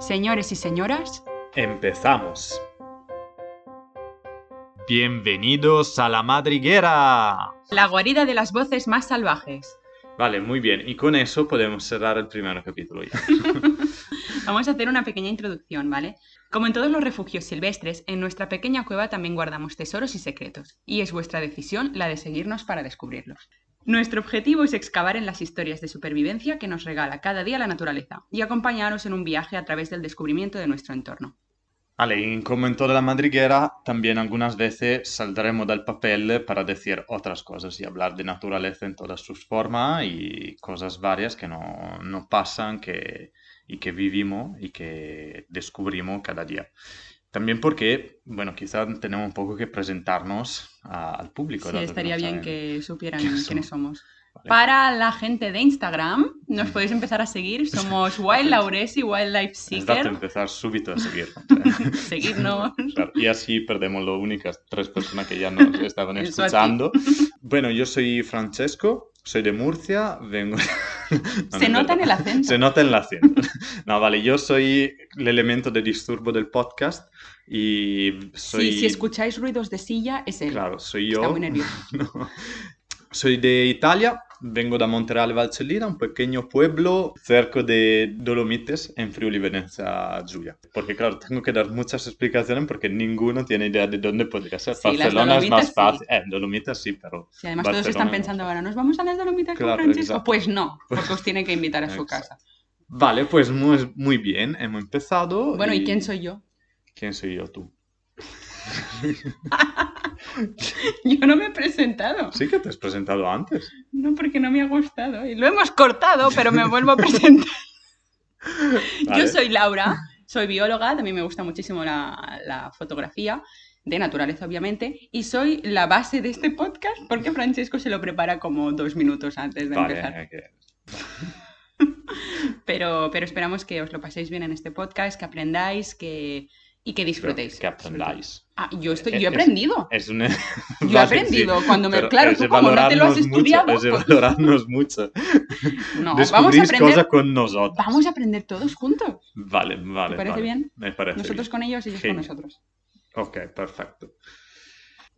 Señores y señoras, Empezamos. Bienvenidos a la madriguera. la guarida de las voces más salvajes. Vale, muy bien. Y con eso podemos cerrar el primer capítulo ya. Vamos a hacer una pequeña introducción, ¿vale? Como en todos los refugios silvestres, en nuestra pequeña cueva también guardamos tesoros y secretos, y es vuestra decisión la de seguirnos para descubrirlos. Nuestro objetivo es excavar en las historias de supervivencia que nos regala cada día la naturaleza y acompañaros en un viaje a través del descubrimiento de nuestro entorno. Y como en toda la madriguera, también algunas veces saldremos del papel para decir otras cosas y hablar de naturaleza en todas sus formas y cosas varias que no, no pasan que, y que vivimos y que descubrimos cada día. También porque, bueno, quizás tenemos un poco que presentarnos a- al público. Sí, estaría no bien que supieran quiénes quiénes somos. Vale. Para la gente de Instagram, nos podéis empezar a seguir. Somos Wild Lauresi, Wildlife Es dato Seeker. empezar súbito a seguir. Seguidnos. Claro, y así perdemos las únicas tres personas que ya nos estaban escuchando. Bueno, yo soy Francesco, soy de Murcia, vengo... No, Se no nota en el acento. Se nota en el acento. No, vale, yo soy el elemento de disturbo del podcast y soy... Sí, si escucháis ruidos de silla, es él. Claro, soy yo. Está muy nervioso. No. Soy de Italia, vengo da Montereale Valcellina, un pequeño pueblo cerca de Dolomites, en Friuli Venezia Giulia. Porque claro, tengo que dar muchas explicaciones porque ninguno tiene idea de dónde podría ser. Sí, Barcelona es más sí. fácil. Eh, Dolomites sí, pero... Si además todos Barcelona están no pensando ahora, ¿nos vamos a las Dolomitas con Claro, Francisco? exacto. Pues no, porque os tiene que invitar a su casa. Vale, pues muy, muy bien, hemos empezado. Bueno, ¿y quién soy yo? ¿Quién soy yo, tú? Yo no me he presentado. Sí que te has presentado antes. No, porque no me ha gustado. Y lo hemos cortado, pero me vuelvo a presentar. Vale. Yo soy Laura, soy bióloga, también me gusta muchísimo la, la fotografía, de naturaleza obviamente, y soy la base de este podcast porque Francesco se lo prepara como dos minutos antes de Vale, empezar. que- Pero, pero esperamos que os lo paséis bien en este podcast, que aprendáis que, y que disfrutéis. que aprendáis. Ah, yo, estoy, Es- yo he aprendido. Es un... Yo he aprendido sí, cuando me... Claro, es tú como no te lo has valorarnos mucho, estudiado, es pues, valorarnos mucho. no, vamos a aprender, cosas con nosotros. vamos a aprender todos juntos. Vale, vale. ¿Te parece vale. bien? Me parece Nosotros bien. con ellos, ellos Genial. con nosotros. Ok, perfecto.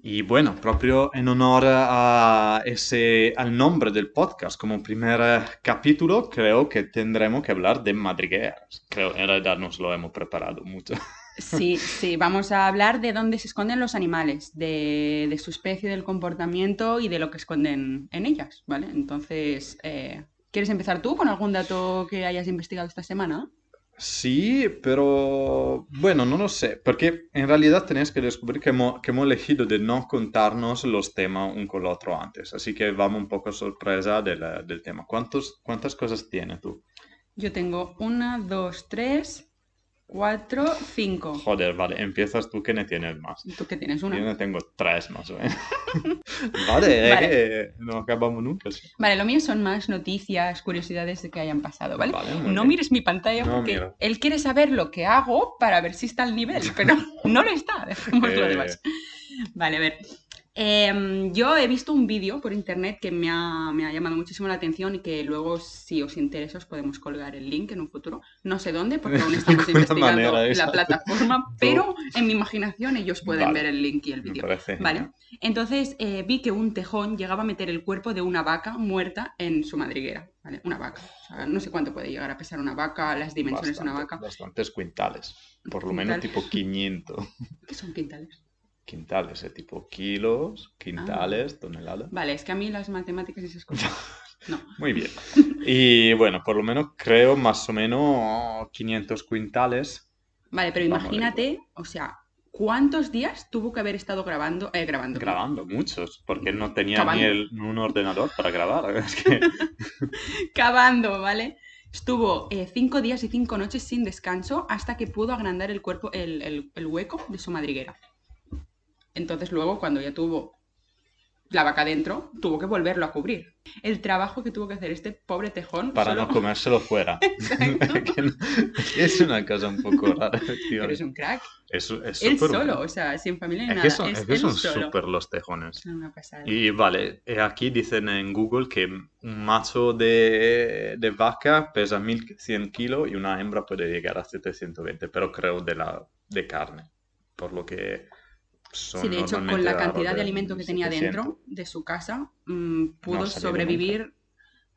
Y bueno, proprio en honor a ese, al nombre del podcast, como primer eh, capítulo, creo que tendremos que hablar de madrigueras. Creo, en realidad nos lo hemos preparado mucho. Sí, sí, vamos a hablar de dónde se esconden los animales, de, de su especie, del comportamiento y de lo que esconden en ellas, ¿vale? Entonces, eh, ¿quieres empezar tú con algún dato que hayas investigado esta semana? Sí, pero bueno, no lo sé, porque en realidad tenéis que descubrir que hemos, que hemos elegido de no contarnos los temas un con el otro antes, así que vamos un poco sorpresa del, del tema. ¿Cuántos, ¿Cuántas cosas tienes tú? Yo tengo una, dos, tres, cuatro, cinco. Joder, vale, empiezas tú que no tienes más. ¿Tú qué tienes? Yo Una. no tengo tres más menos. vale, Vale. que no acabamos nunca. sí. Vale, lo mío son más noticias, curiosidades de que hayan pasado, ¿vale? No mires mi pantalla No, porque mira. él quiere saber lo que hago para ver si está al nivel, pero no lo está. Dejemos lo Eh. demás. Vale, a ver. Em, yo he visto un vídeo por internet que me ha, me ha llamado muchísimo la atención y que luego, si os interesa, os podemos colgar el link en un futuro. No sé dónde, porque aún estamos investigando la plataforma, pero en mi imaginación ellos pueden Vale. ver el link y el vídeo. Vale. Entonces eh, vi que un tejón llegaba a meter el cuerpo de una vaca muerta en su madriguera. ¿vale? Una vaca. O sea, no sé cuánto puede llegar a pesar una vaca, las dimensiones de una vaca. Bastantes quintales. Por lo menos tipo 500 ¿Qué son quintales? Quintales, eh, tipo kilos, quintales, toneladas. Vale, es que a mí las matemáticas y esas cosas. No. Muy bien. Y bueno, por lo menos creo más o menos 500 quintales. Vale, pero Vamos imagínate, o sea, ¿cuántos días tuvo que haber estado grabando? Eh, grabando. Grabando, muchos, porque no tenía ni el- un ordenador para grabar. Es que, Cavando, ¿vale? Estuvo eh, cinco días y cinco noches sin descanso hasta que pudo agrandar el cuerpo, el, el- el hueco de su madriguera. Entonces luego, cuando ya tuvo la vaca dentro tuvo que volverlo a cubrir. El trabajo que tuvo que hacer este pobre tejón. Para solo- no comérselo fuera. Es una cosa un poco rara, tío. Pero es un crack. Es, es Él solo, bueno. o sea, sin familia ni Es nada. que son, es es que son súper los tejones. Una. Y vale, eh, aquí dicen en Google que un macho de, de vaca pesa 1100 kilos y una hembra puede llegar a 720, pero creo de, la, de carne. Por lo que Sí, de hecho, con la cantidad de alimento que tenía 700. dentro de su casa, mm, pudo No sobrevivir,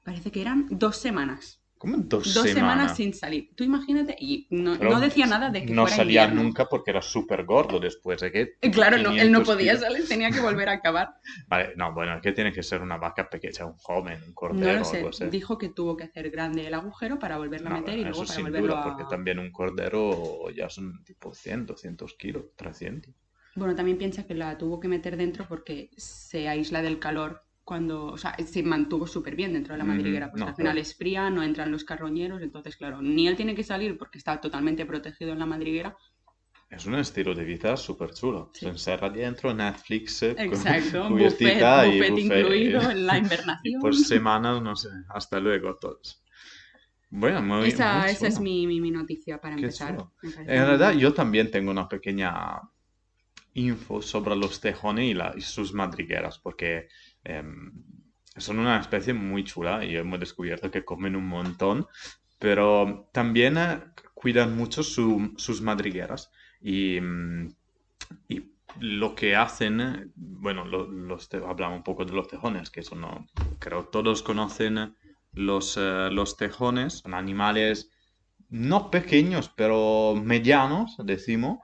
parece que eran dos semanas. ¿Cómo en dos, Dos semanas? semanas? sin salir. Tú imagínate, y no, no decía nada de que No fuera salía invierno. nunca porque era súper gordo después. ¿eh? Que Eh, Claro, no, él no 500 podía kilos. salir, tenía que volver a acabar. Vale, no, bueno, es que tiene que ser una vaca pequeña, un joven, un cordero No lo o sé, algo así. dijo que tuvo que hacer grande el agujero para volverlo a No, meter y bueno, luego eso para sin volverlo duda, a... porque también un cordero ya son tipo 100, 200 kilos, 300. Bueno, también piensa que la tuvo que meter dentro porque se aísla del calor cuando, o sea, se mantuvo súper bien dentro de la madriguera, no, al final claro. es fría, no entran los carroñeros, entonces claro, ni él tiene que salir porque está totalmente protegido en la madriguera. Es un estilo de vida súper chulo. Sí. Se encerra dentro, Netflix, eh, Exacto, buffet, y buffet incluido en la Y invernación. por semanas, no sé, hasta luego todos. Bueno, muy, esa, muy esa es mi, mi- mi noticia para Qué empezar. En realidad bien. yo también tengo una pequeña info sobre los tejones y, sus madrigueras, porque em, son una especie muy chula y hemos descubierto que comen un montón, pero también eh, cuidan mucho su- sus madrigueras y, mm, y lo que hacen, eh, bueno, lo- los hablamos un poco de los tejones, que son, no, creo todos conocen los, eh, los tejones, son animales no pequeños, pero medianos, decimos.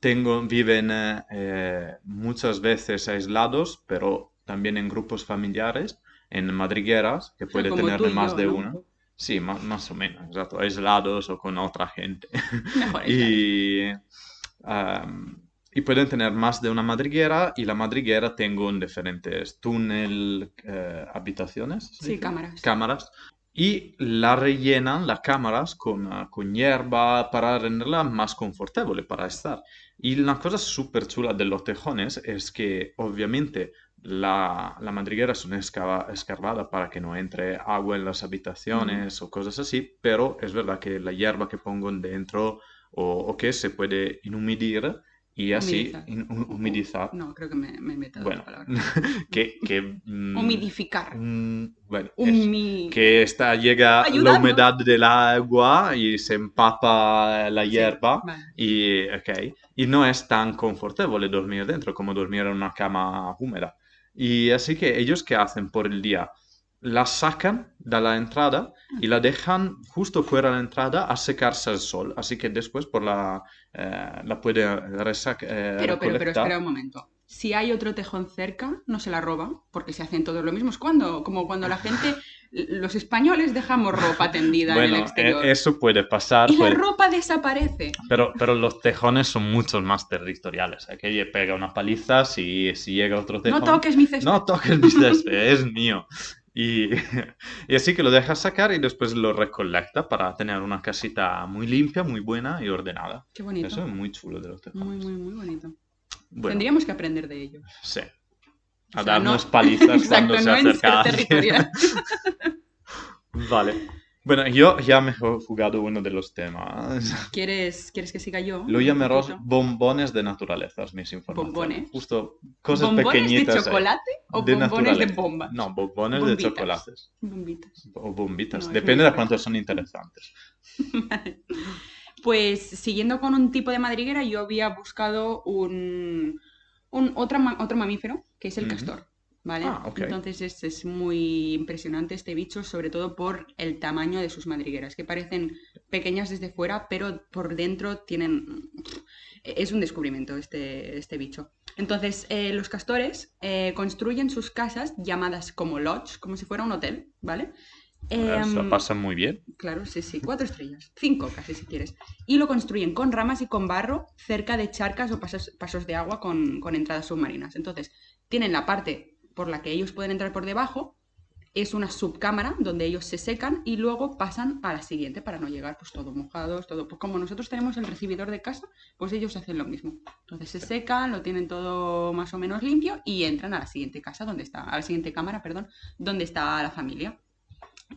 Tengo, viven eh, eh, muchas veces aislados, pero también en grupos familiares, en madrigueras, que puede tener más yo, de ¿no? una. Sí, más, más o menos, exacto, aislados o con otra gente. Mejor. Y, y pueden tener más de una madriguera y la madriguera tengo en diferentes túnel, eh, habitaciones. ¿se Sí, cámaras. Cámaras. Y la rellenan las cámaras con, ah, con hierba para renderla más confortable para estar. Y la cosa súper chula de los tejones es que obviamente la, la madriguera es una escava- escarbada para que no entre agua en las habitaciones o cosas así, pero es verdad que la hierba que pongo dentro o, o que se puede inhumidir y así Humedizar. in- hu- humedizar. No, creo que me, me he inventado Bueno, la palabra. que, que, mm, Humidificar. mm, bueno, Humi... que está, llega la humedad del agua y se empapa la Sí, hierba vale. y, ok, y no es tan confortable dormir dentro como dormir en una cama húmeda. Y así que ellos qué hacen por el día? La sacan de la entrada y la dejan justo fuera de la entrada a secarse al sol. Así que después por la, eh, la puede resac- eh, Pero, pero, pero espera un momento. Si hay otro tejón cerca, no se la roban, porque se hacen todos lo mismo. Es cuando, como cuando la gente, los españoles dejamos ropa tendida en Bueno, el exterior. e- eso puede pasar. y la puede- ropa desaparece. Pero, pero los tejones son muchos más territoriales. Aquí le pega una paliza si, si llega otro tejón. No toques mi césped. No toques mi césped, es mío. Y, y así que lo deja sacar y después lo recolecta para tener una casita muy limpia, muy buena y ordenada. Qué bonito. Eso es muy chulo de los tejones. Muy, muy, muy bonito. Bueno, Tendríamos que aprender de ello. sí. O A sea, darnos no- palizas Exacto, cuando se no. Vale. Bueno, yo ya me he jugado uno de los temas. ¿Quieres, ¿Quieres que siga yo? Lo poquito? bombones de naturaleza, es mis informaciones. ¿Bombones? Justo cosas ¿Bombones pequeñitas. de ahí. ช่ o De bombones de bomba? No, bombones Bombitas. de chocolates. Bombitas. O bombitas. No, Depende de cuántos son interesantes. Pues siguiendo con un tipo de madriguera, yo había buscado un, un otra ma- otro mamífero, que es el castor. ¿Vale? Ah. Entonces es, es muy impresionante este bicho, sobre todo por el tamaño de sus madrigueras, que parecen pequeñas desde fuera, pero por dentro tienen... Es un descubrimiento este, este bicho. Entonces, eh, los castores eh, construyen sus casas llamadas como lodge, como si fuera un hotel, ¿vale? Eso Em, pasa muy bien. Claro, sí, sí, cuatro estrellas, cinco casi si quieres. Y lo construyen con ramas y con barro cerca de charcas o pasos, pasos de agua con, con entradas submarinas. Entonces, tienen la parte por la que ellos pueden entrar por debajo es una subcámara donde ellos se secan y luego pasan a la siguiente para no llegar pues todo mojados, todo. Pues como nosotros tenemos el recibidor de casa, pues ellos hacen lo mismo. Entonces se secan, lo tienen todo más o menos limpio y entran a la siguiente casa donde está, a la siguiente cámara, perdón, donde está la familia.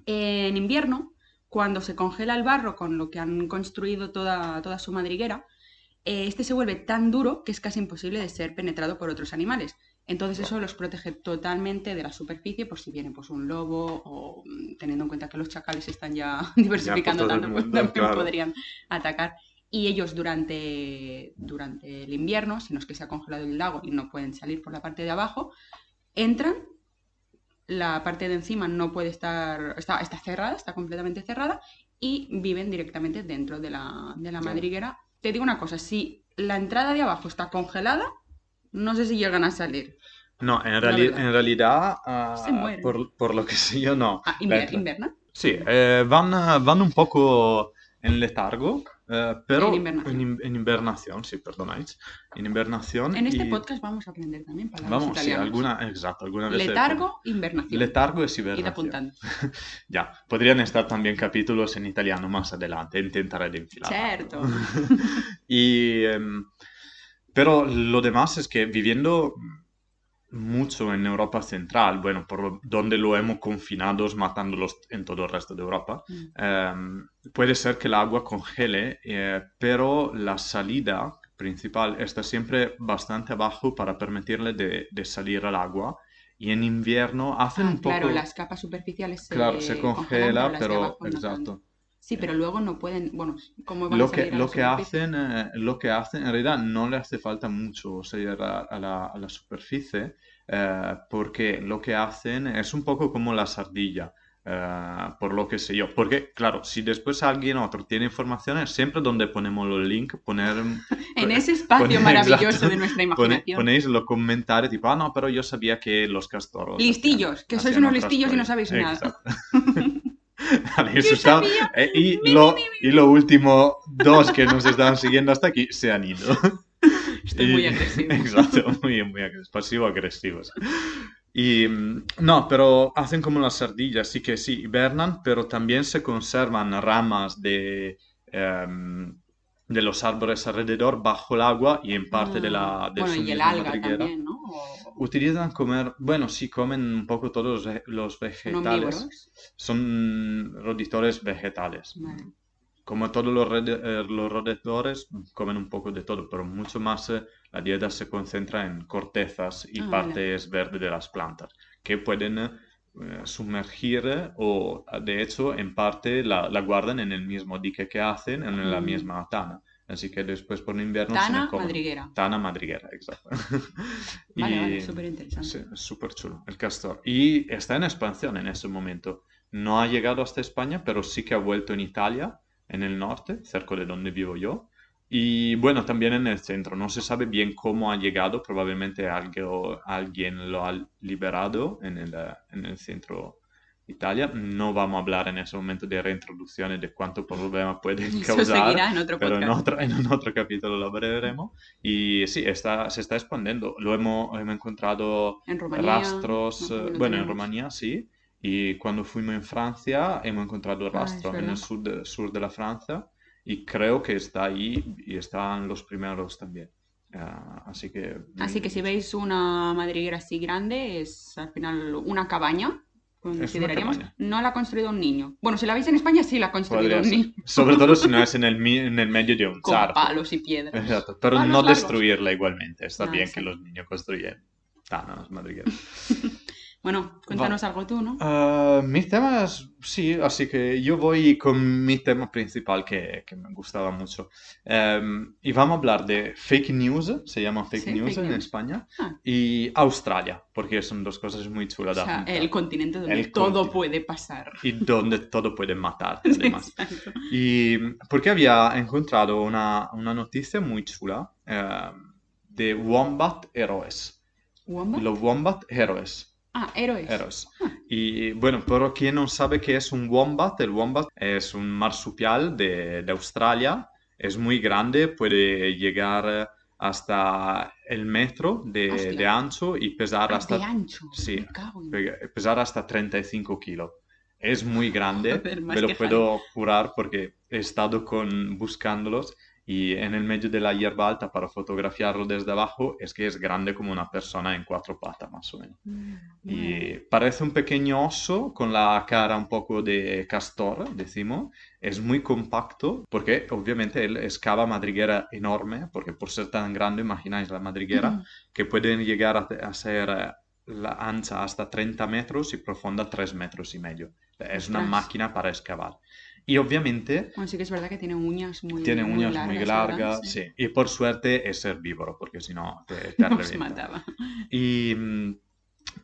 En invierno, cuando se congela el barro con lo que han construido toda, toda su madriguera, eh, este se vuelve tan duro que es casi imposible de ser penetrado por otros animales. Entonces eso los protege totalmente de la superficie por si viene pues, un lobo o mm, teniendo en cuenta que los chacales están ya diversificando tanto, pues también podrían atacar. Y ellos durante, durante el invierno, si no es que se ha congelado el lago y no pueden salir por la parte de abajo, entran, la parte de encima no puede estar, está, está cerrada, está completamente cerrada y viven directamente dentro de la, de la madriguera. Te digo una cosa, si la entrada de abajo está congelada, no sé si llegan a salir. No, en, en realidad, uh, por, por, lo que sé yo, no. Ah, inver ¿Invernan? Sí, eh, van, van un poco en letargo, eh, pero en invernación. En, en invernación. sí, perdonáis. En invernación. En este y... podcast vamos a aprender también palabras Vamos, italianas. sí, alguna, exacto, alguna vez. Letargo, invernación. Letargo es hibernación. Ir apuntando. ya, podrían estar también capítulos en italiano más adelante, intentaré de enfilar. Certo. y... Um, pero lo demás es que viviendo mucho en Europa Central, bueno, por donde lo hemos confinado matándolos en todo el resto de Europa, mm. eh, puede ser que el agua congele, eh, pero la salida principal está siempre bastante abajo para permitirle de, de salir al agua. Y en invierno hacen ah, un poco... Claro, las capas superficiales se Claro, se congela, pero... exacto. Sí, pero luego no pueden, bueno, como lo que, lo que hacen, eh, lo que hacen, en realidad no le hace falta mucho salir a, a la, a la superficie, eh, porque lo que hacen es un poco como la sardilla, eh, por lo que sé yo. Porque, claro, si después alguien otro tiene informaciones, siempre donde ponemos los links, poner... En ese espacio poner- maravilloso exacto, de nuestra imaginación. ponéis los comentarios tipo, ah, no, pero yo sabía que los castores... Listillos, hacían- que sois unos listillos y no cosas". sabéis nada. Exacto. Vale, eh, y, lo, y lo último, dos que nos estaban siguiendo hasta aquí se han ido. Estoy muy agresivo. Exacto, muy, muy agres- pasivo-agresivos. Y mm, no, pero hacen como las ardillas, sí que sí, hibernan, pero también se conservan ramas de, em, de los árboles alrededor bajo el agua y en parte de la, Ah, bueno, y el alga también, ¿no? O- Utilizan comer, bueno, sí, comen un poco todos los, ve- los ¿Son vegetales. omnívoros? Son roditores vegetales. Vale. Como todos los, eh, los roedores, comen un poco de todo, pero mucho más eh, la dieta se concentra en cortezas y Ah, vale. partes verdes de las plantas, que pueden eh, sumergir o, de hecho, en parte la, la guardan en el mismo dique que hacen, en la Mm. misma tana. Así que después por invierno se Tana comen. madriguera. Tana madriguera, exacto. Vale, Y- vale, súper interesante. Sí, súper chulo, el castor. Y está en expansión en ese momento. No ha llegado hasta España, pero sí que ha vuelto en Italia, en el norte, cerca de donde vivo yo. Y bueno, también en el centro. No se sabe bien cómo ha llegado, probablemente algo- alguien lo ha liberado en el, en el centro Italia. No vamos a hablar en ese momento de reintroducciones, de cuánto problema puede Eso causar. seguirá en otro Pero en otro, en un otro capítulo lo veremos. Y sí, está, se está expandiendo. Lo hemos, hemos encontrado En Rumanía. rastros, más o menos bueno, en. Rumanía sí. Y cuando fuimos en Francia hemos encontrado Ah, rastros en verdad. el sur de, sur de la Francia. Y creo que está ahí y están los primeros también. Ah, así que... Así que si mm, veis una madriguera así grande, es al final una cabaña, consideraríamos. cabaña. No la ha construido un niño. Bueno, si la veis en España, sí la ha construido podría un ser. niño. Sobre todo si no es en el, en el medio de un Con charco. palos y piedras. Exacto, pero Palos no largos. destruirla igualmente. Está No, bien exacto. que los niños construyen tanas madrigueras. Bueno, cuéntanos algo tú, ¿no? Ah, mi tema es, sí, así que yo voy con mi tema principal que, que me gustaba mucho. Em, y vamos a hablar de fake news, se llama fake Sí, news fake en news. España, Ah. y Australia, porque son dos cosas muy chulas O sea, el continente donde El todo continente. puede pasar. Y donde todo puede matar, además. exacto. Y porque había encontrado una, una noticia muy chula em, de Wombat Heroes. ¿Wombat? Los Wombat Heroes. Ah, héroes. Eros. Y bueno, pero quien no sabe qué es un wombat, el wombat es un marsupial de, de Australia, es muy grande, puede llegar hasta el metro de, de ancho y pesar Ah, hasta, de ancho. sí, pesar hasta 35 kilos. Es muy grande, me lo puedo jurar porque he estado con, buscándolos y en el medio de la hierba alta para fotografiarlo desde abajo es que es grande como una persona en cuatro patas más o menos. Mm, Y parece un pequeño oso con la cara un poco de castor, decimos. Es muy compacto porque obviamente él excava madriguera enorme, porque por ser tan grande, imagináis la madriguera, que pueden llegar a, a ser eh, la ancha hasta 30 metros y profunda 3 metros y medio. Es una máquina para excavar. Y obviamente Bueno, sí que es verdad que tiene uñas muy tiene muy uñas muy ¿verdad? largas, sí. Y por suerte es herbívoro, porque si no te, te Nos mataba. Y mm,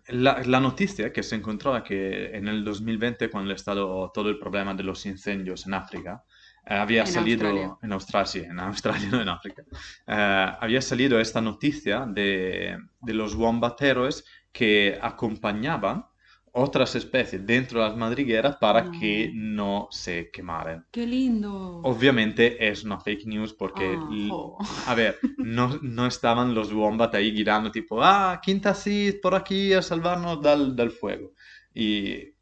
la, la noticia que se encontró que en el 2020, cuando ha estado todo el problema de los incendios en África, eh, había En salido Australia. en Australia, sí, en Australia, no en África, eh, había salido esta noticia de, de los wombateros que acompañaban otras especies dentro de las madrigueras para No. que no se quemaran. ¡Qué lindo! Obviamente es una fake news porque Ah, jo. a ver, no, no estaban los wombat ahí girando tipo, ah, Quinta Seed por aquí a salvarnos del, del fuego. Y,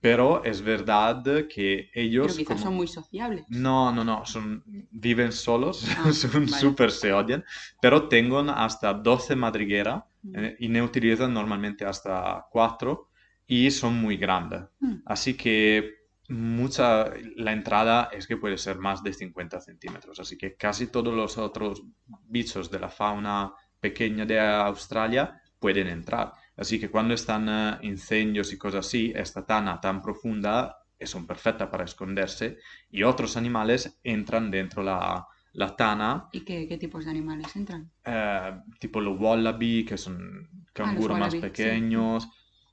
pero es verdad que ellos... Pero quizás como- son muy sociables. No, no, no, son, viven solos, Ah, son vale. súper se odian, pero tienen hasta 12 madrigueras Mm. eh, y ne utilizan normalmente hasta 4 y son muy grandes. Mm. Así que mucha, la entrada es que puede ser más de 50 centímetros. Así que casi todos los otros bichos de la fauna pequeña de Australia pueden entrar. Así que cuando están eh, incendios y cosas así, esta tana tan profunda son perfecta para esconderse y otros animales entran dentro la, la tana, ¿Y qué, qué tipos de animales entran? eh, tipo los wallaby, que son canguros más sí.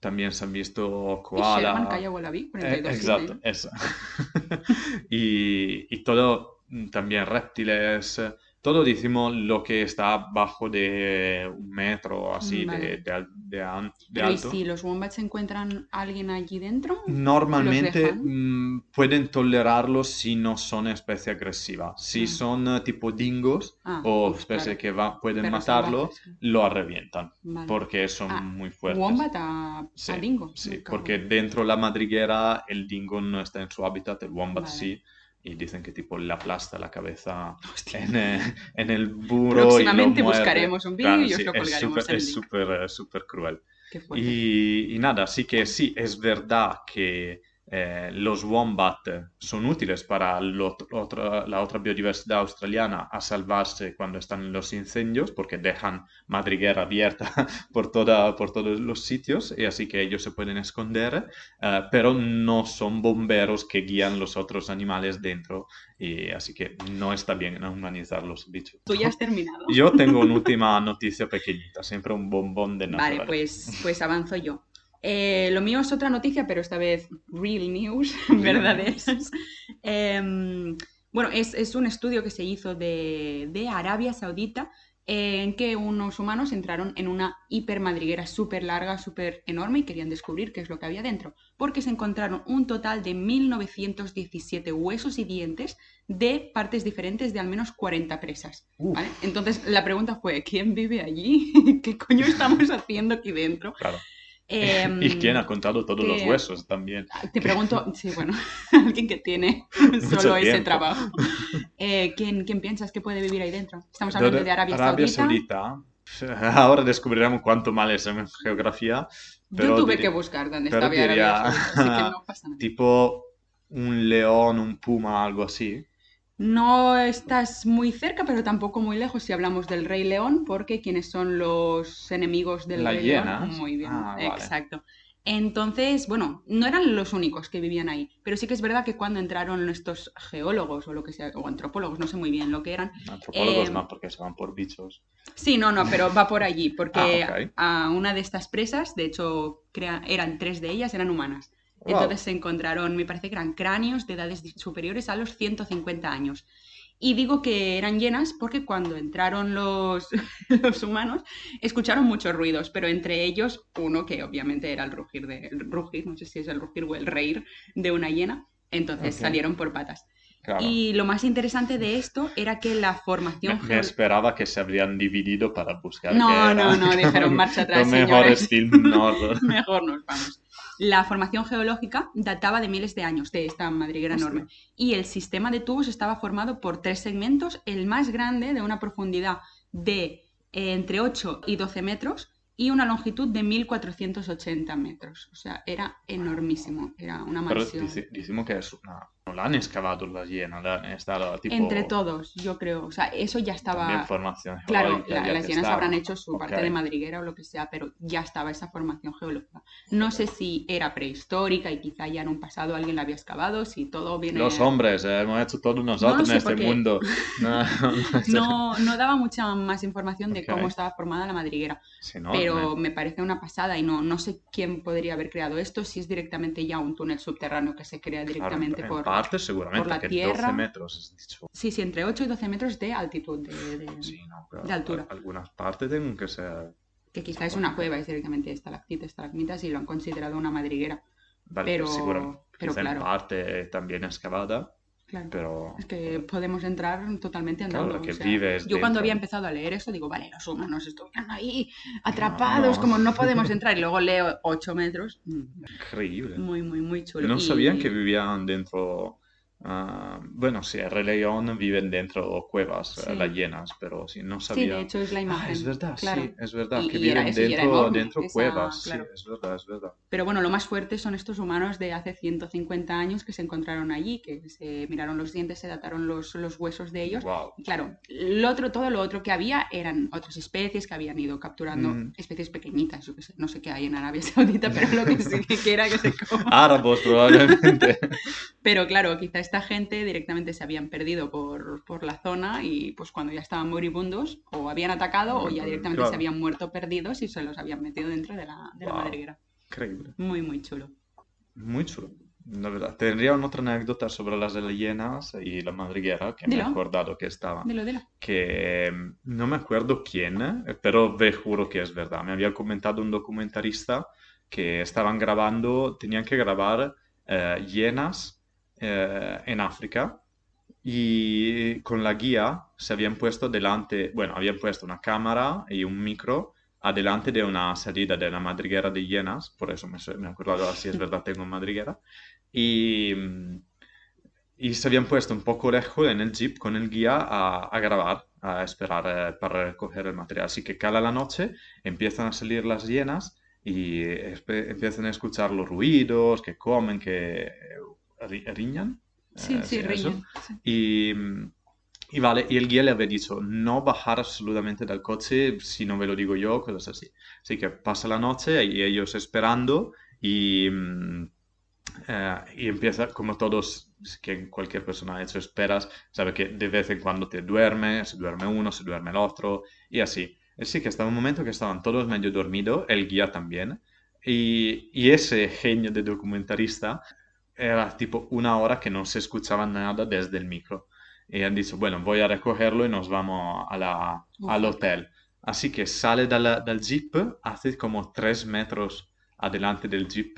También se han visto Y koala. Eh, 42 exacto, eso. y, y todo, mm, también reptiles, todo decimos lo que está bajo de un metro o así Vale. de, de de de Pero ¿y alto. si los wombats encuentran a alguien allí dentro? Normalmente mm, pueden tolerarlos si no son especie agresiva. Si Mm. son eh, tipo dingos Ah, o especie claro. que va- pueden Perros matarlo, sí. lo revientan Vale. porque son Ah, muy fuertes. Wombat a, Sí, a dingo. sí, porque en- dentro la madriguera el dingo no está en su hábitat, el wombat Vale. sí, y dicen que tipo le aplasta la cabeza en, eh, en el burro y lo Próximamente buscaremos un vídeo y os lo es colgaremos súper- en el Es link. súper eh, súper cruel. Y, y nada, así que sí, es verdad que eh, los wombat son útiles para otra- la otra biodiversidad australiana a salvarse cuando están en los incendios, porque dejan madriguera abierta por, toda, por todos los sitios, y así que ellos se pueden esconder, eh, pero no son bomberos que guían los otros animales dentro, y así que no está bien humanizar los bichos. Tú ya has terminado. Yo tengo una última noticia pequeñita, siempre un bombón de Vale, naturaleza. pues, pues avanzo yo. Eh, lo mío es otra noticia, pero esta vez real news, verdaderas. Em, bueno, es, es un estudio que se hizo de, de Arabia Saudita eh, en que unos humanos entraron en una hipermadriguera súper larga, súper enorme y querían descubrir qué es lo que había dentro, porque se encontraron un total de 1917 huesos y dientes de partes diferentes de al menos 40 presas. Entonces la pregunta fue, ¿quién vive allí? ¿Qué coño estamos haciendo aquí dentro? Claro. Em, ¿Y quién ha contado todos los que- huesos también? Te pregunto, sí, bueno, alguien que tiene solo ese trabajo. Eh, ¿quién, quién piensas que puede vivir ahí dentro? Estamos hablando De- de Arabia, Saudita. Saudita. Ahora descubriremos cuánto mal es en geografía. Pero Yo tuve diría- que buscar dónde estaba Arabia Saudita, así que no pasa nada. Tipo un león, un puma, algo así. No estás muy cerca, pero tampoco muy lejos si hablamos del Rey León, porque quienes son los enemigos del Las Rey. León. Muy bien, Ah, vale. exacto. Entonces, bueno, no eran los únicos que vivían ahí, pero sí que es verdad que cuando entraron estos geólogos o lo que sea, o antropólogos, no sé muy bien lo que eran, Antropólogos Eh, no, porque se van por bichos. Sí, no, no, pero va por allí, porque Ah, ok. a una de estas presas, de hecho, crea- eran tres de ellas, eran humanas. Wow. Entonces se encontraron, me parece que eran cráneos de edades superiores a los 150 años. Y digo que eran llenas porque cuando entraron los, los humanos escucharon muchos ruidos, pero entre ellos uno que obviamente era el rugir de el rugir, no sé si es el rugir o el reír de una hiena, entonces Ok. salieron por patas. Claro. Y lo más interesante de esto era que la formación... Me, me esperaba que se habrían dividido para buscar. No, no, no, dijeron, "Marcha atrás, Los mejores señores". films no. Mejor nos vamos. La formación geológica databa de miles de años de esta madriguera Hostia. enorme. Y el sistema de tubos estaba formado por tres segmentos, el más grande de una profundidad de eh, entre 8 y 12 metros y una longitud de 1480 metros. O sea, era enormísimo, era una Pero mansión. decimos que es una... No la han excavado la hiena, la han estado tipo... Entre todos, yo creo. O sea, eso ya estaba... Formación Claro, la- las hienas estaba. habrán hecho su Ok. parte de madriguera o lo que sea, pero ya estaba esa formación geológica. No sé si era prehistórica y quizá ya en un pasado alguien la había excavado, si todo viene... Los hombres, eh, hemos hecho todo nosotros No lo sé en este mundo. No, no sé. No, no daba mucha más información de Ok. cómo estaba formada la madriguera, no, pero me- me parece una pasada y no, no sé quién podría haber creado esto, si es directamente ya un túnel subterráneo que se crea claro, directamente en por... parte seguramente la que tierra. 12 metros, has dicho. Sí, sí, entre 8 y 12 metros de altitud, de- de- Sí, no, pero de altura. al- Algunas partes tienen que ser... que quizá es una cueva, es directamente estalactitas, estalagmitas y lo han considerado una madriguera. Vale, Pero- pero quizá en claro. parte también excavada, Claro. pero... Es que podemos entrar totalmente andando. Claro, que o sea, vives yo cuando había empezado a leer eso digo, vale, los humanos estuvieron ahí atrapados, no. como no podemos entrar. Y luego leo 8 metros. mm, Increíble. Muy, muy, muy chulo. No Y- sabían que vivían dentro... ah, bueno, sí, en Rey León viven dentro cuevas, eh, Sí. las hienas, pero sí, no Sí, sabía... de hecho es la imagen. Ah, es verdad, claro. sí, es verdad, Y- que y era viven eso, era dentro, enorme, dentro esa- cuevas, claro. sí, es verdad, es verdad. Pero bueno, lo más fuerte son estos humanos de hace 150 años que se encontraron allí, que se miraron los dientes, se dataron los, los huesos de ellos. Wow. Y Claro, lo otro, todo lo otro que había eran otras especies que habían ido capturando, Mm. especies pequeñitas, yo qué sé, no sé qué hay en Arabia Saudita, pero lo que sí que quiera que se coma. Árabos probablemente. Pero claro, quizá esta gente directamente se habían perdido por, por la zona y pues cuando ya estaban moribundos o habían atacado o ya directamente claro. se habían muerto perdidos y se los habían metido dentro de la, de la Wow. madriguera. Increíble. Muy, muy chulo. Muy chulo. La verdad. Tendría una otra anécdota sobre las hienas y la madriguera que me Dilo. he acordado que estaba. Dilo, dilo. Que mm, no me acuerdo quién, eh, pero ve juro que es verdad. Me había comentado un documentarista que estaban grabando, tenían que grabar eh, hienas eh, en África y con la guía se habían puesto delante, bueno, habían puesto una cámara y un micro adelante de una salida de la madriguera de hienas, por eso me, me he acordado, así es verdad, tengo madriguera, y, y se habían puesto un poco lejos en el jeep con el guía a, a grabar, a esperar eh, para recoger el material. Así que cada la noche empiezan a salir las hienas y empiezan a escuchar los ruidos, que comen, que riñan. Sí, Eh, sí, eso. riñen. sí. Y, y vale, y el guía le había dicho no bajar absolutamente del coche si no ve lo digo yo, cosas así. Así que pasa la noche y ellos esperando y, mm, eh, y empieza como todos, que cualquier persona ha hecho esperas, sabe que de vez en cuando te duerme, se duerme uno, se duerme el otro y así. Así que estaba un momento que estaban todos medio dormidos, el guía también. Y, y ese genio de documentarista era tipo una hora que no se escuchaba nada desde el micro. Y han dicho, bueno, voy a recogerlo y nos vamos a la- al hotel. Así que sale dal, dal jeep, hace como tres metros adelante del jeep.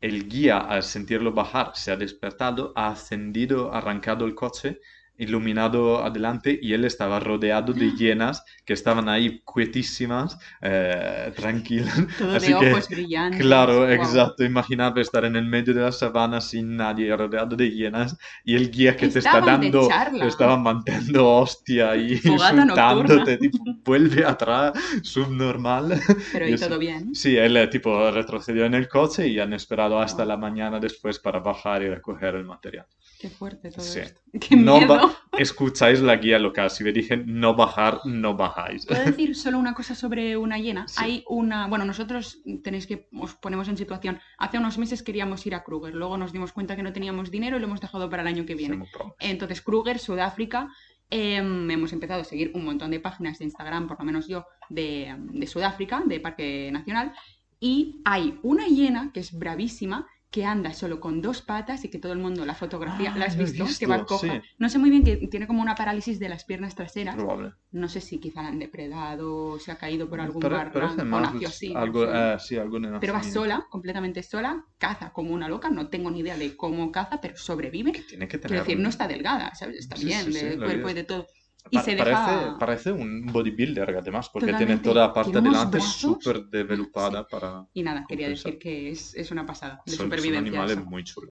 El guía, al sentirlo bajar, se ha despertado, ha ascendido, arrancado el coche, iluminado adelante y él estaba rodeado de hienas que estaban ahí quietísimas, eh, tranquilas. Todo Así de que- ojos brillantes. Claro, Guau. exacto. Imaginad estar en el medio de la sabana sin nadie, rodeado de hienas, y el guía que te está Estaban dando, te estaba manteniendo hostia y insultándote, tipo, vuelve atrás, subnormal. Pero y todo bien. Sí, él eh, tipo retrocedió en el coche y han esperado hasta la mañana después para bajar y recoger el material. Qué fuerte todo Sí. esto. Qué No miedo. va- Escucháis la guía local, si me dije no bajar, no bajáis. ¿Puedo decir solo una cosa sobre una hiena? Sí. Hay una, bueno, nosotros tenéis que, os ponemos en situación, hace unos meses queríamos ir a Kruger, luego nos dimos cuenta que no teníamos dinero y lo hemos dejado para el año que viene. Entonces, Kruger, Sudáfrica, em, hemos empezado a seguir un montón de páginas de Instagram, por lo menos yo, de, de Sudáfrica, de Parque Nacional, y hay una hiena que es bravísima, que anda solo con dos patas y que todo el mundo la fotografía, Ah, ¿la has he visto? Que va coja. sí. No sé muy bien que tiene como una parálisis de las piernas traseras. Probable. No sé si quizá la han depredado, se ha caído por algún sé. eh, sí, Pero va sola, completamente sola, caza como una loca, no tengo ni idea de cómo caza, pero sobrevive. Tiene que tener Quiero decir, no está delgada, ¿sabes? Está Sí, bien, sí, de cuerpo y de todo. Y Pa- se parece, deja... parece un bodybuilder además, porque tiene Totalmente. toda la parte Tiene delante súper developada para... Y nada, quería compensar. decir que es, es una pasada de Son, son supervivencia. animales eso. muy chulos.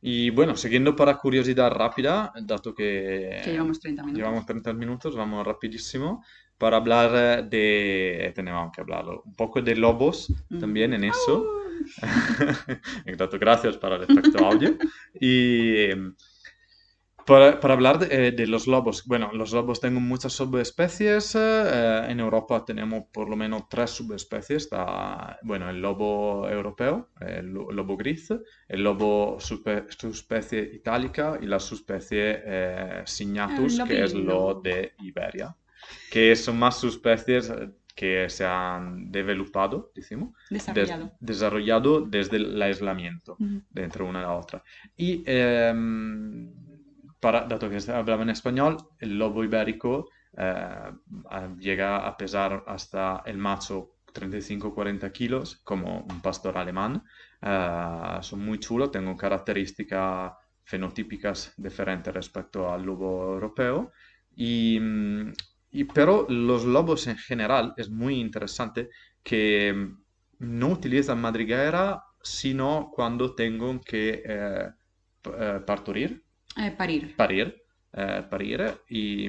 Y bueno, siguiendo para curiosidad rápida, dato que Que llevamos 30 minutos. llevamos 30 minutos, vamos rapidísimo para hablar eh, de... Tenemos que hablarlo un poco de lobos Mm. también en eso. Exacto, gracias para el efecto audio. Y para, para hablar de, eh, de los lobos, bueno, los lobos tienen muchas subespecies. eh, en Europa tenemos por lo menos tres subespecies. Está, bueno, el lobo europeo, el lo- lobo gris, el lobo subespecie itálica y la subespecie eh, signatus, que es lo de Iberia, que son más subespecies eh, que se han developado, decimos des- Desarrollado. desarrollado desde el aislamiento Ujú. de entre una y la otra. Y em, para, que hablaba en español, el lobo ibérico eh, a- llega a pesar hasta el macho 35-40 kilos, como un pastor alemán. Eh, son muy chulos, tienen características fenotípicas diferentes respecto al lobo europeo. Y, mm, y- pero los lobos en general es muy interesante que no utilizan madriguera sino cuando tengo que eh, eh, parturir, Eh, parir. parir, eh, parir y,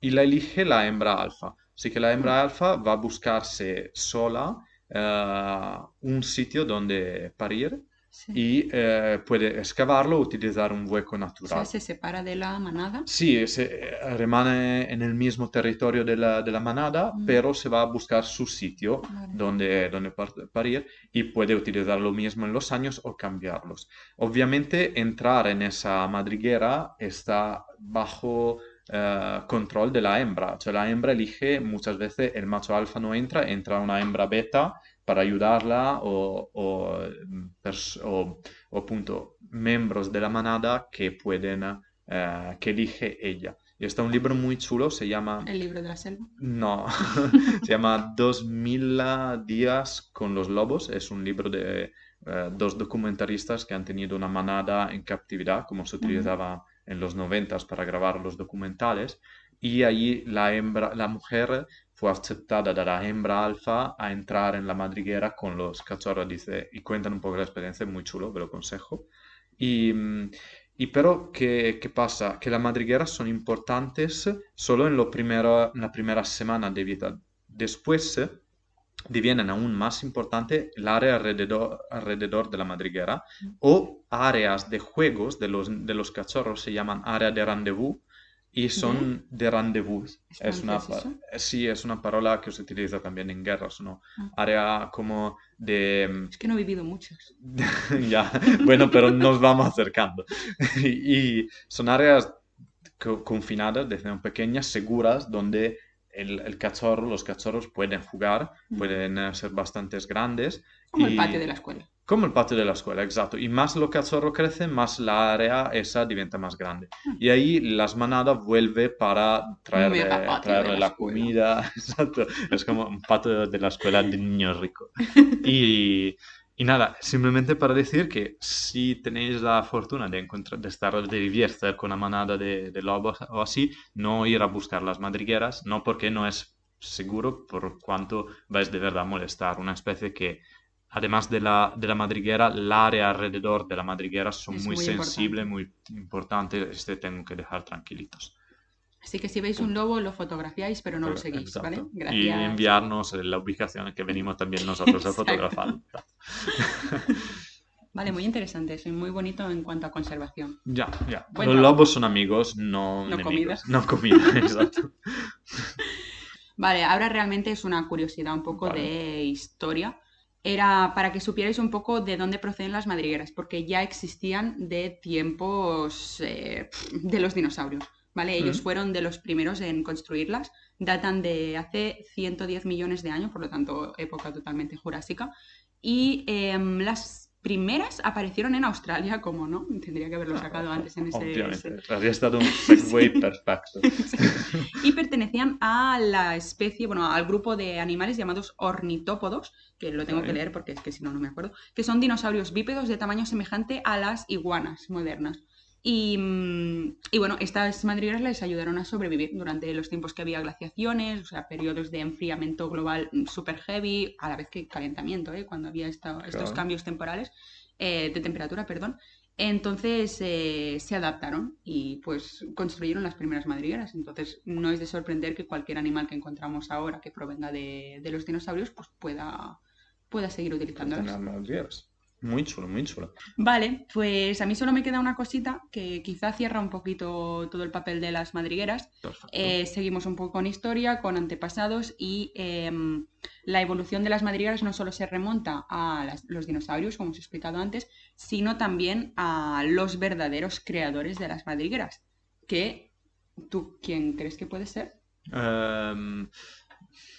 y la elige la hembra alfa. Así que la hembra alfa va a buscarse sola eh, un sitio donde parir Sí. y eh, puede excavarlo o utilizar un hueco O sea, natural. se separa de la manada. Sí, se, eh, rimane en el mismo territorio de la, de la manada, Mm. pero se va a buscar su sitio Vale. donde, donde par- parir y puede utilizar lo mismo en los años o cambiarlos. Obviamente entrar en esa madriguera está bajo eh, control de la hembra, cioè la hembra elige muchas veces el macho alfa no entra, entra una hembra beta para ayudarla o, o, o- o appunto miembros de la manada que pueden, eh, que elige ella. Y está un libro muy chulo, se llama... El libro de la selva. No, se llama 2000 días con los lobos. Es un libro de eh, dos documentaristas que han tenido una manada en captividad, como se utilizaba en los noventas para grabar los documentales. Y allí la hembra, la mujer fue aceptada de la hembra alfa a entrar en la madriguera con los cachorros, dice, y cuentan un poco la experiencia, muy chulo, ve lo aconsejo. Y, mm, y pero, ¿qué, qué pasa? Que las madrigueras son importantes solo en, lo primero, en la primera semana de vida. Después divienen aún más importante el área alrededor, alrededor de la madriguera o áreas de juegos de los, de los cachorros se llaman área de rendezvous y son de rendezvous. ¿Es una, sí, es una palabra que se utiliza también en guerras, ¿no? Ah. Área como de... mm, Es que no he vivido muchos. ya, bueno, pero nos vamos acercando. Y, y son áreas co- confinadas, desde pequeñas, seguras, donde el, el cachorro, los cachorros pueden jugar, pueden eh, ser bastante grandes. Como el y- patio de la escuela. Como el patio de la escuela, exacto. Y más los cachorros crecen, más la área esa diventa más grande. Y ahí las manadas vuelven para traerle, traerle la la comida. Exacto. Es como un patio de la escuela de niños ricos. Y, y nada, simplemente para decir que si tenéis la fortuna de, encontrar, de estar de vivir con una manada de, de lobos o así, no ir a buscar las madrigueras, no porque no es seguro, por cuanto vais de verdad a molestar una especie que, además de la, de la madriguera, el área alrededor de la madriguera son Es muy, muy sensibles, muy importantes, y se tengo que dejar tranquilitos. Así que si veis un lobo, lo fotografiáis, pero no lo Pero- seguís, ¿vale? exacto. Y Gracias. enviarnos la ubicación que venimos también nosotros a fotografar. Vale, muy interesante eso y muy bonito en cuanto a conservación. Ya, ya. Buen Los lobos son amigos, no, No enemigos. comida. No comida, exacto. Vale, ahora realmente es una curiosidad un poco Vale. de historia. Era para que supierais un poco de dónde proceden las madrigueras, porque ya existían de tiempos eh, de los dinosaurios, ¿vale? Ellos fueron de los primeros en construirlas, datan de hace 110 millones de años, por lo tanto, época totalmente jurásica. Y em, las primeras aparecieron en Australia, como no, tendría que haberlo sacado antes en ese... Obviamente, habría estado un segue perfecto. y pertenecían a la especie, bueno, al grupo de animales llamados ornitópodos, que lo tengo que leer porque es que si no, no me acuerdo, que son dinosaurios bípedos de tamaño semejante a las iguanas modernas. Y, mm, y bueno, estas madrigueras les ayudaron a sobrevivir durante los tiempos que había glaciaciones, o sea, periodos de enfriamiento global súper heavy, a la vez que calentamiento, ¿eh? cuando había esta- estos cambios temporales, eh, de temperatura, perdón. Entonces eh, se adaptaron y pues construyeron las primeras madrigueras. Entonces no es de sorprender que cualquier animal que encontramos ahora que provenga de, de los dinosaurios pues pueda, pueda seguir utilizándolas. Tener madrigueras. Muy chulo, muy chulo. Vale, pues a mí solo me queda una cosita que quizá cierra un poquito todo el papel de las madrigueras. Eh, seguimos un poco con historia, con antepasados y em, la evolución de las madrigueras no solo se remonta a las- los dinosaurios, como os he explicado antes, sino también a los verdaderos creadores de las madrigueras. Que, ¿tú quién crees que puede ser? Ehm,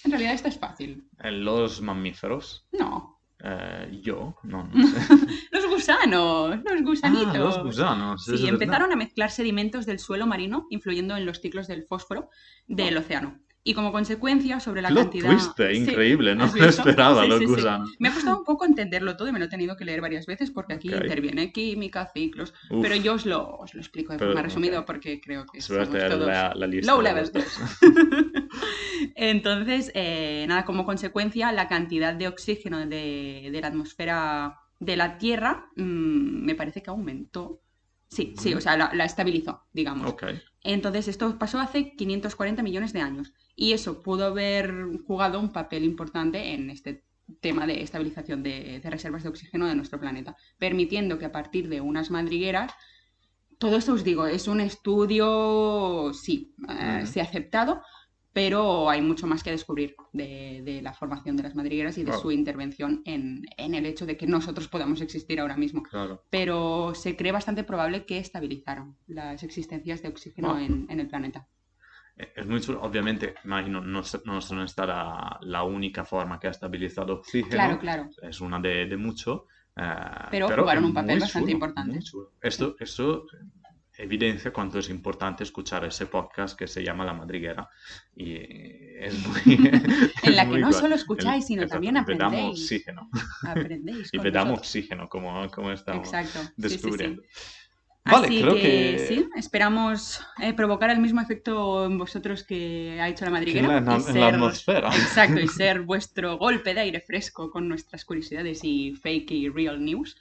En realidad esto es fácil. los mamíferos, No. Eh, yo, no, no sé. Los gusanos, los gusanitos. Ah, los gusanos. Sí, verdad. empezaron a mezclar sedimentos del suelo marino, influyendo en los ciclos del fósforo del océano. Y como consecuencia, sobre la Plot cantidad. twist, eh, Sí, increíble, no ¿has lo esperaba, Sí, los sí, gusanos. Me ha costado un poco entenderlo todo y me lo he tenido que leer varias veces porque aquí interviene química, ciclos. Uf, Pero yo os lo, os lo explico de Pero, forma resumida porque creo que somos todos la, la lista low level. Entonces, eh, nada, como consecuencia, la cantidad de oxígeno de, de la atmósfera de la Tierra mm, me parece que aumentó. Sí, sí, o sea, la, la estabilizó, digamos. Ok, Entonces, esto pasó hace 540 millones de años y eso pudo haber jugado un papel importante en este tema de estabilización de, de reservas de oxígeno de nuestro planeta, permitiendo que a partir de unas madrigueras, todo esto os digo, es un estudio, sí, eh, Ujú. se ha aceptado, pero hay mucho más que descubrir de, de la formación de las madrigueras y de su intervención en, en el hecho de que nosotros podamos existir ahora mismo claro. pero se cree bastante probable que estabilizaron las existencias de oxígeno Wow. en, en el planeta. Eh, Es muy chulo. Obviamente, imagino, no, no estará la única forma que ha estabilizado oxígeno. Claro, claro. Es una de, de mucho. eh, Pero jugaron un papel bastante chulo, importante. Esto, esto evidencia cuánto es importante escuchar ese podcast que se llama La Madriguera. Y es muy. En la que no solo escucháis, sino Exacto, también aprendéis. oxígeno. Aprendéis. Y con le damos nosotros. oxígeno, como, como estamos Exacto. sí, sí, sí. descubriendo. Vale, Así creo que, que- sí, esperamos eh, provocar el mismo efecto en vosotros que ha hecho la madriguera. en la, atmósfera. Exacto, y ser vuestro golpe de aire fresco con nuestras curiosidades y fake y real news.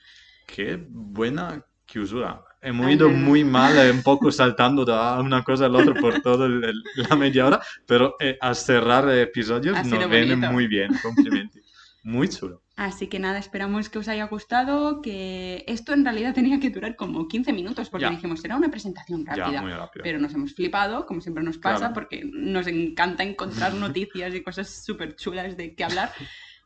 Qué buena chiusura. Hemos Ay, ido muy mal, un poco saltando de una cosa a la otra por toda la media hora, pero eh, a cerrar episodios Ha nos viene muy bien, complimenti. Muy chulo. Así que nada, esperamos que os haya gustado, que esto en realidad tenía que durar como 15 minutos, porque Ya. dijimos, será una presentación rápida. Ya, muy rápido. Pero nos hemos flipado, como siempre nos pasa, Claro. porque nos encanta encontrar noticias y cosas súper chulas de qué hablar.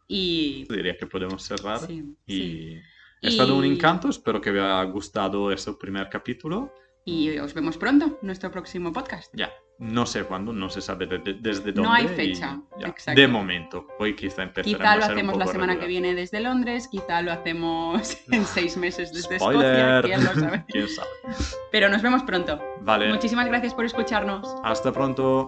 Y. Diría que podemos cerrar. Sí, y sí. Ha estado un encanto, espero que haya gustado este primer capítulo. Y os vemos pronto en nuestro próximo podcast. Ya, no sé cuándo, no se sabe de- de- desde dónde. No hay fecha, exacto. De momento, hoy quizá empezaremos Quizá lo hacemos la semana que regular. viene desde Londres, quizá lo hacemos en seis meses desde Spoiler. Escocia, quién lo sabe. ¿Quién sabe? Pero nos vemos pronto. Vale, Muchísimas gracias por escucharnos. hasta pronto.